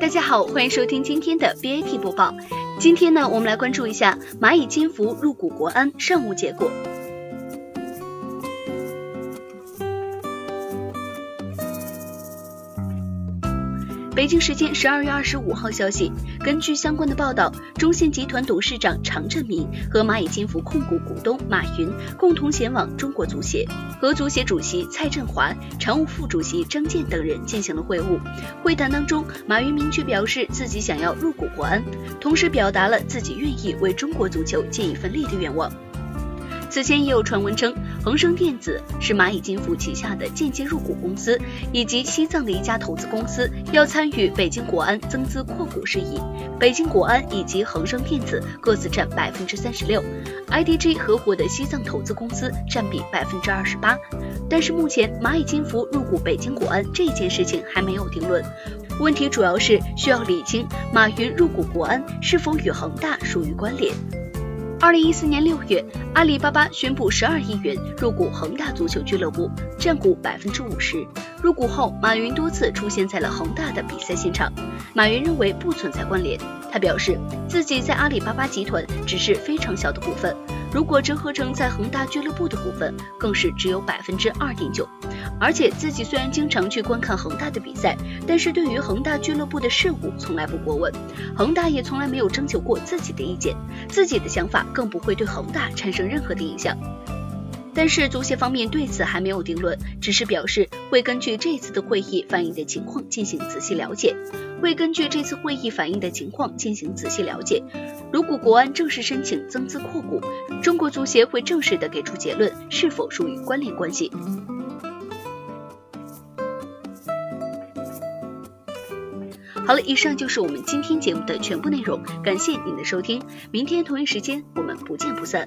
大家好，欢迎收听今天的 BAT 播报。今天呢，我们来关注一下蚂蚁金服入股国安尚无结果。北京时间十二月二十五号消息，根据相关的报道，中信集团董事长常振民和蚂蚁金服控股股东马云共同前往中国足协，和足协主席蔡振华、常务副主席张健等人进行了会晤。会谈当中，马云明确表示自己想要入股国安，同时表达了自己愿意为中国足球尽一份力的愿望。此前也有传闻称，恒生电子是蚂蚁金服旗下的间接入股公司，以及西藏的一家投资公司要参与北京国安增资扩股事宜。北京国安以及恒生电子各自占百分之三十六，IDG 合伙的西藏投资公司占比百分之二十八。但是目前蚂蚁金服入股北京国安这件事情还没有定论，问题主要是需要理清马云入股国安是否与恒大属于关联。二零一四年六月，阿里巴巴宣布十二亿元入股恒大足球俱乐部，占股百分之五十。入股后，马云多次出现在了恒大的比赛现场。马云认为不存在关联，他表示自己在阿里巴巴集团只是非常小的股份，如果折合成在恒大俱乐部的股份，更是只有百分之二点九。而且自己虽然经常去观看恒大的比赛，但是对于恒大俱乐部的事务从来不过问，恒大也从来没有征求过自己的意见，自己的想法更不会对恒大产生任何的影响。但是足协方面对此还没有定论，只是表示会根据这次的会议反映的情况进行仔细了解，会根据这次会议反映的情况进行仔细了解。如果国安正式申请增资扩股，中国足协会正式的给出结论，是否属于关联关系。好了，以上就是我们今天节目的全部内容，感谢您的收听，明天同一时间我们不见不散。